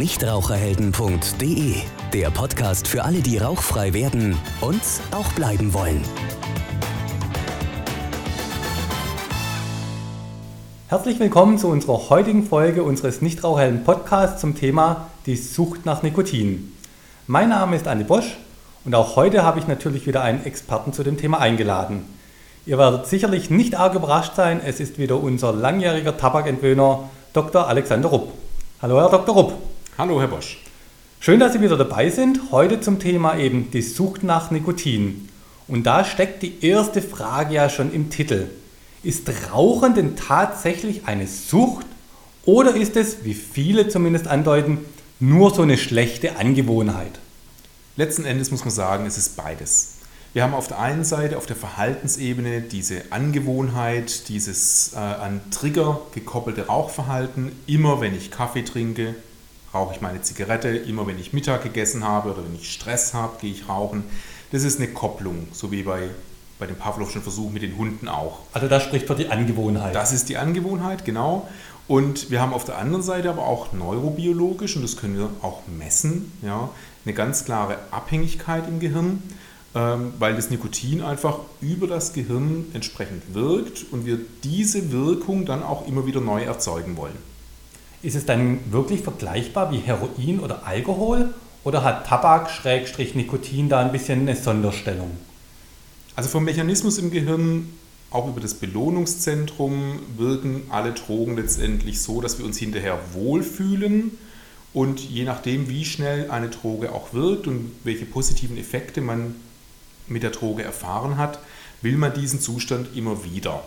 Nichtraucherhelden.de, der Podcast für alle, die rauchfrei werden und auch bleiben wollen. Herzlich willkommen zu unserer heutigen Folge unseres Nichtraucherhelden Podcasts zum Thema die Sucht nach Nikotin. Mein Name ist Andi Bosch und auch heute habe ich natürlich wieder einen Experten zu dem Thema eingeladen. Ihr werdet sicherlich nicht arg überrascht sein, es ist wieder unser langjähriger Tabakentwöhner Dr. Alexander Rupp. Hallo Herr Dr. Rupp. Hallo, Herr Bosch. Schön, dass Sie wieder dabei sind. Heute zum Thema eben die Sucht nach Nikotin. Und da steckt die erste Frage ja schon im Titel. Ist Rauchen denn tatsächlich eine Sucht oder ist es, wie viele zumindest andeuten, nur so eine schlechte Angewohnheit? Letzten Endes muss man sagen, es ist beides. Wir haben auf der einen Seite auf der Verhaltensebene diese Angewohnheit, dieses äh, an Trigger gekoppelte Rauchverhalten. Immer wenn ich Kaffee trinke, rauche ich meine Zigarette, immer wenn ich Mittag gegessen habe oder wenn ich Stress habe, gehe ich rauchen. Das ist eine Kopplung, so wie bei, bei dem Pavlovschen Versuch mit den Hunden auch. Also das spricht für die Angewohnheit. Das ist die Angewohnheit, genau. Und wir haben auf der anderen Seite aber auch neurobiologisch, und das können wir auch messen, ja, eine ganz klare Abhängigkeit im Gehirn, ähm, weil das Nikotin einfach über das Gehirn entsprechend wirkt und wir diese Wirkung dann auch immer wieder neu erzeugen wollen. Ist es dann wirklich vergleichbar wie Heroin oder Alkohol oder hat Tabak-Nikotin da ein bisschen eine Sonderstellung? Also vom Mechanismus im Gehirn, auch über das Belohnungszentrum, wirken alle Drogen letztendlich so, dass wir uns hinterher wohlfühlen. Und je nachdem, wie schnell eine Droge auch wirkt und welche positiven Effekte man mit der Droge erfahren hat, will man diesen Zustand immer wieder.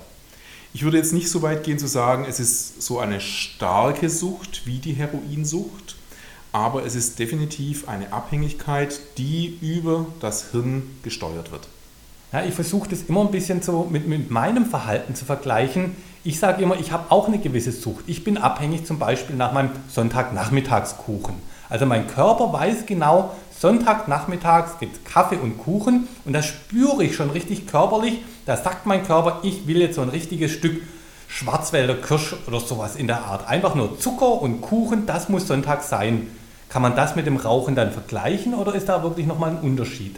Ich würde jetzt nicht so weit gehen zu sagen, es ist so eine starke Sucht wie die Heroinsucht, aber es ist definitiv eine Abhängigkeit, die über das Hirn gesteuert wird. Ja, ich versuche das immer ein bisschen so mit, mit meinem Verhalten zu vergleichen. Ich sage immer, ich habe auch eine gewisse Sucht. Ich bin abhängig zum Beispiel nach meinem Sonntagnachmittagskuchen. Also mein Körper weiß genau, Sonntagnachmittags gibt es Kaffee und Kuchen und das spüre ich schon richtig körperlich. Da sagt mein Körper, ich will jetzt so ein richtiges Stück Schwarzwälder Kirsch oder sowas in der Art. Einfach nur Zucker und Kuchen, das muss Sonntag sein. Kann man das mit dem Rauchen dann vergleichen oder ist da wirklich nochmal ein Unterschied?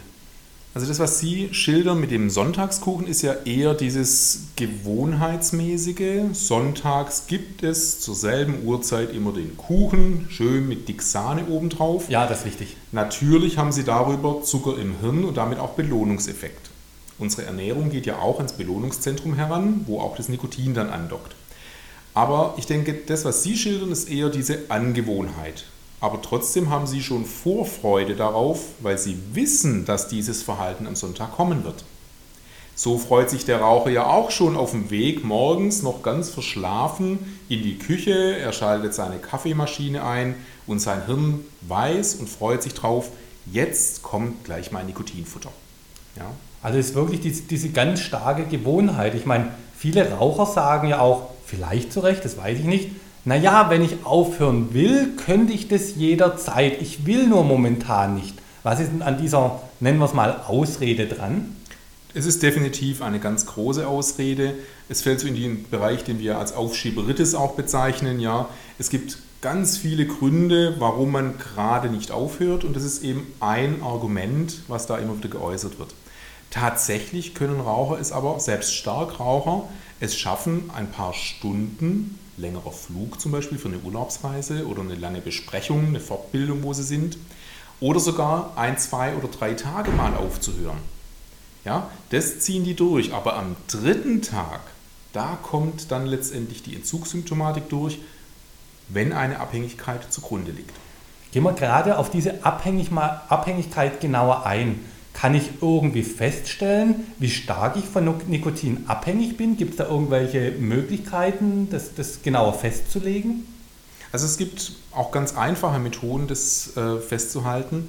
Also das, was Sie schildern mit dem Sonntagskuchen, ist ja eher dieses Gewohnheitsmäßige. Sonntags gibt es zur selben Uhrzeit immer den Kuchen, schön mit dick Sahne obendrauf. Ja, das ist wichtig. Natürlich haben Sie darüber Zucker im Hirn und damit auch Belohnungseffekt. Unsere Ernährung geht ja auch ins Belohnungszentrum heran, wo auch das Nikotin dann andockt. Aber ich denke, das, was Sie schildern, ist eher diese Angewohnheit. Aber trotzdem haben sie schon Vorfreude darauf, weil sie wissen, dass dieses Verhalten am Sonntag kommen wird. So freut sich der Raucher ja auch schon auf dem Weg morgens noch ganz verschlafen in die Küche. Er schaltet seine Kaffeemaschine ein und sein Hirn weiß und freut sich drauf, jetzt kommt gleich mein Nikotinfutter. Ja. Also ist wirklich diese, diese ganz starke Gewohnheit. Ich meine, viele Raucher sagen ja auch, vielleicht zu Recht, das weiß ich nicht, naja, wenn ich aufhören will, könnte ich das jederzeit. Ich will nur momentan nicht. Was ist denn an dieser, nennen wir es mal, Ausrede dran? Es ist definitiv eine ganz große Ausrede. Es fällt so in den Bereich, den wir als Aufschieberitis auch bezeichnen. Ja, es gibt ganz viele Gründe, warum man gerade nicht aufhört und das ist eben ein Argument, was da immer wieder geäußert wird. Tatsächlich können Raucher es aber, selbst Starkraucher, es schaffen, ein paar Stunden längerer Flug zum Beispiel für eine Urlaubsreise oder eine lange Besprechung, eine Fortbildung, wo sie sind, oder sogar ein, zwei oder drei Tage mal aufzuhören. Ja, das ziehen die durch, aber am dritten Tag, da kommt dann letztendlich die Entzugssymptomatik durch, wenn eine Abhängigkeit zugrunde liegt. Gehen wir gerade auf diese Abhängigkeit genauer ein. Kann ich irgendwie feststellen, wie stark ich von Nikotin abhängig bin? Gibt es da irgendwelche Möglichkeiten, das, das genauer festzulegen? Also es gibt auch ganz einfache Methoden, das äh, festzuhalten.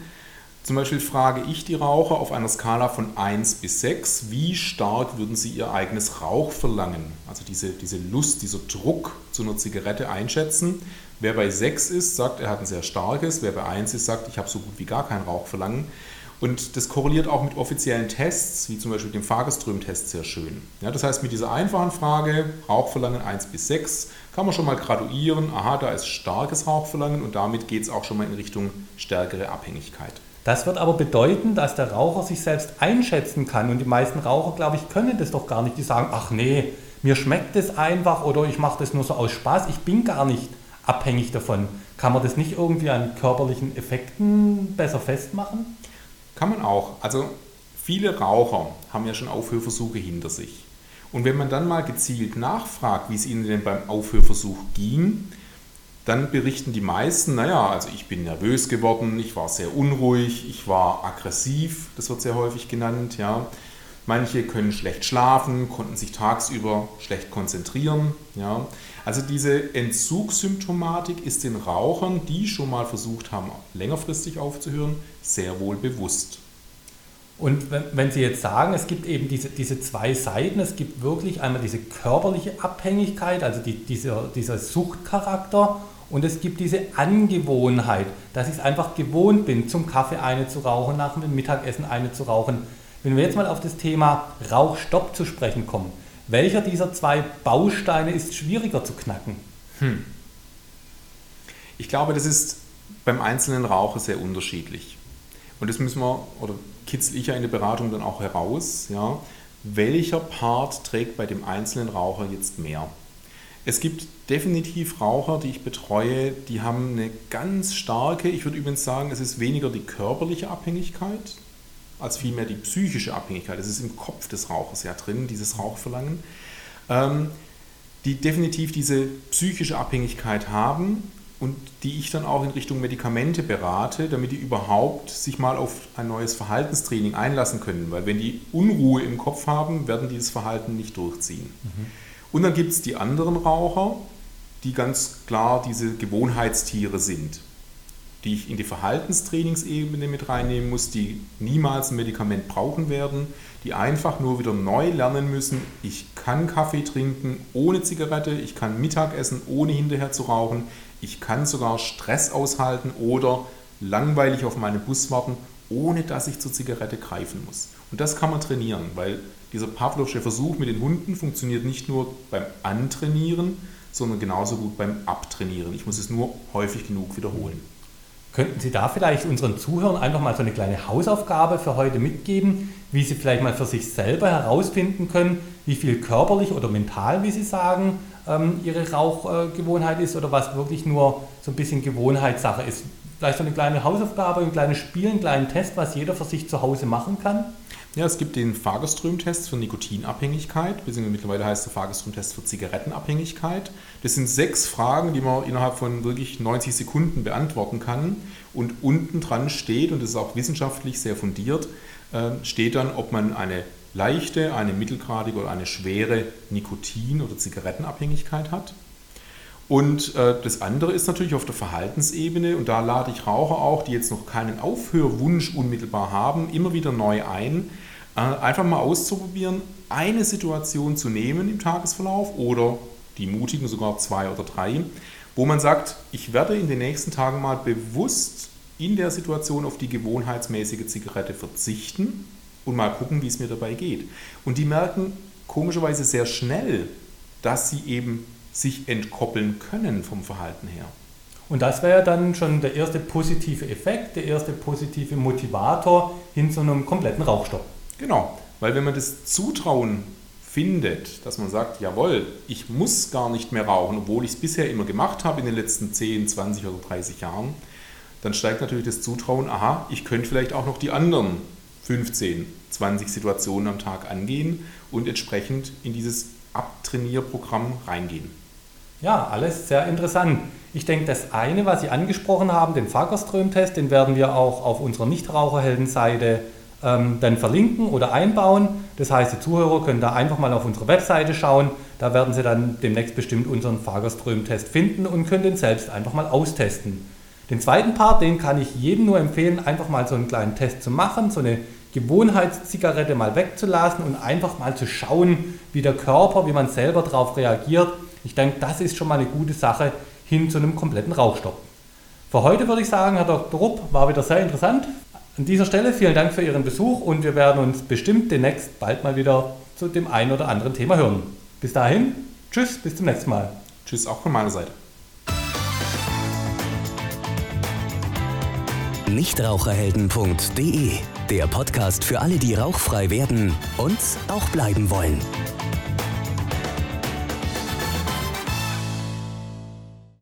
Zum Beispiel frage ich die Raucher auf einer Skala von 1 bis 6, wie stark würden sie ihr eigenes Rauchverlangen, also diese, diese Lust, dieser Druck zu einer Zigarette einschätzen. Wer bei 6 ist, sagt, er hat ein sehr starkes, wer bei 1 ist, sagt, ich habe so gut wie gar kein Rauchverlangen. Und das korreliert auch mit offiziellen Tests, wie zum Beispiel dem Fagerström-Test, sehr schön. Ja, das heißt, mit dieser einfachen Frage, Rauchverlangen 1 bis 6, kann man schon mal graduieren, aha, da ist starkes Rauchverlangen und damit geht es auch schon mal in Richtung stärkere Abhängigkeit. Das wird aber bedeuten, dass der Raucher sich selbst einschätzen kann. Und die meisten Raucher, glaube ich, können das doch gar nicht. Die sagen, ach nee, mir schmeckt es einfach oder ich mache das nur so aus Spaß. Ich bin gar nicht abhängig davon. Kann man das nicht irgendwie an körperlichen Effekten besser festmachen? Kann man auch. Also viele Raucher haben ja schon Aufhörversuche hinter sich. Und wenn man dann mal gezielt nachfragt, wie es ihnen denn beim Aufhörversuch ging, dann berichten die meisten, naja, also ich bin nervös geworden, ich war sehr unruhig, ich war aggressiv, das wird sehr häufig genannt, ja. Manche können schlecht schlafen, konnten sich tagsüber schlecht konzentrieren, ja. Also diese Entzugssymptomatik ist den Rauchern, die schon mal versucht haben, längerfristig aufzuhören, sehr wohl bewusst. Und wenn, Sie jetzt sagen, es gibt eben diese, diese zwei Seiten, es gibt wirklich einmal diese körperliche Abhängigkeit, also die, dieser, dieser Suchtcharakter, und es gibt diese Angewohnheit, dass ich es einfach gewohnt bin, zum Kaffee eine zu rauchen, nach dem Mittagessen eine zu rauchen. Wenn wir jetzt mal auf das Thema Rauchstopp zu sprechen kommen, welcher dieser zwei Bausteine ist schwieriger zu knacken? Hm. Ich glaube, das ist beim einzelnen Raucher sehr unterschiedlich. Und das müssen wir, oder kitzel ich ja in der Beratung dann auch heraus, ja, welcher Part trägt bei dem einzelnen Raucher jetzt mehr. Es gibt definitiv Raucher, die ich betreue, die haben eine ganz starke, ich würde übrigens sagen, es ist weniger die körperliche Abhängigkeit, als vielmehr die psychische Abhängigkeit. Es ist im Kopf des Rauchers ja drin, dieses Rauchverlangen, ähm, die definitiv diese psychische Abhängigkeit haben und die ich dann auch in Richtung Medikamente berate, damit die überhaupt sich mal auf ein neues Verhaltenstraining einlassen können. Weil wenn die Unruhe im Kopf haben, werden die das Verhalten nicht durchziehen. Mhm. Und dann gibt es die anderen Raucher, die ganz klar diese Gewohnheitstiere sind, die ich in die Verhaltenstrainingsebene mit reinnehmen muss, die niemals ein Medikament brauchen werden, die einfach nur wieder neu lernen müssen, ich kann Kaffee trinken ohne Zigarette, ich kann Mittag essen ohne hinterher zu rauchen, ich kann sogar Stress aushalten oder langweilig auf meinen Bus warten, ohne dass ich zur Zigarette greifen muss. Und das kann man trainieren, weil dieser Pavlovsche Versuch mit den Hunden funktioniert nicht nur beim Antrainieren, sondern genauso gut beim Abtrainieren. Ich muss es nur häufig genug wiederholen. Könnten Sie da vielleicht unseren Zuhörern einfach mal so eine kleine Hausaufgabe für heute mitgeben, wie Sie vielleicht mal für sich selber herausfinden können, wie viel körperlich oder mental, wie Sie sagen, ähm, ihre Rauchgewohnheit ist oder was wirklich nur so ein bisschen Gewohnheitssache ist. Vielleicht so eine kleine Hausaufgabe, ein kleines Spiel, einen kleinen Test, was jeder für sich zu Hause machen kann. Ja, es gibt den Fagerström-Test für Nikotinabhängigkeit, beziehungsweise mittlerweile heißt der Fagerström-Test für Zigarettenabhängigkeit. Das sind sechs Fragen, die man innerhalb von wirklich 90 Sekunden beantworten kann. Und unten dran steht, und das ist auch wissenschaftlich sehr fundiert, äh, steht dann, ob man eine leichte, eine mittelgradige oder eine schwere Nikotin- oder Zigarettenabhängigkeit hat. Und äh, das andere ist natürlich auf der Verhaltensebene, und da lade ich Raucher auch, die jetzt noch keinen Aufhörwunsch unmittelbar haben, immer wieder neu ein, äh, einfach mal auszuprobieren, eine Situation zu nehmen im Tagesverlauf oder die mutigen sogar zwei oder drei, wo man sagt, ich werde in den nächsten Tagen mal bewusst in der Situation auf die gewohnheitsmäßige Zigarette verzichten und mal gucken, wie es mir dabei geht. Und die merken komischerweise sehr schnell, dass sie eben sich entkoppeln können vom Verhalten her. Und das wäre dann schon der erste positive Effekt, der erste positive Motivator hin zu einem kompletten Rauchstopp. Genau, weil wenn man das Zutrauen findet, dass man sagt, jawohl, ich muss gar nicht mehr rauchen, obwohl ich es bisher immer gemacht habe in den letzten 10, 20 oder 30 Jahren, dann steigt natürlich das Zutrauen, aha, ich könnte vielleicht auch noch die anderen 15, 20 Situationen am Tag angehen und entsprechend in dieses Abtrainierprogramm reingehen. Ja, alles sehr interessant. Ich denke, das eine, was Sie angesprochen haben, den Fagerström-Test, den werden wir auch auf unserer Nichtraucherheldenseite ähm, dann verlinken oder einbauen. Das heißt, die Zuhörer können da einfach mal auf unsere Webseite schauen. Da werden Sie dann demnächst bestimmt unseren Fagerström-Test finden und können den selbst einfach mal austesten. Den zweiten Part, den kann ich jedem nur empfehlen, einfach mal so einen kleinen Test zu machen, so eine Gewohnheitszigarette mal wegzulassen und einfach mal zu schauen, wie der Körper, wie man selber darauf reagiert. Ich denke, das ist schon mal eine gute Sache hin zu einem kompletten Rauchstopp. Für heute würde ich sagen, Herr Dr. Rupp, war wieder sehr interessant. An dieser Stelle vielen Dank für Ihren Besuch und wir werden uns bestimmt demnächst bald mal wieder zu dem einen oder anderen Thema hören. Bis dahin, tschüss, bis zum nächsten Mal. Tschüss auch von meiner Seite. Nichtraucherhelden.de, der Podcast für alle, die rauchfrei werden und auch bleiben wollen.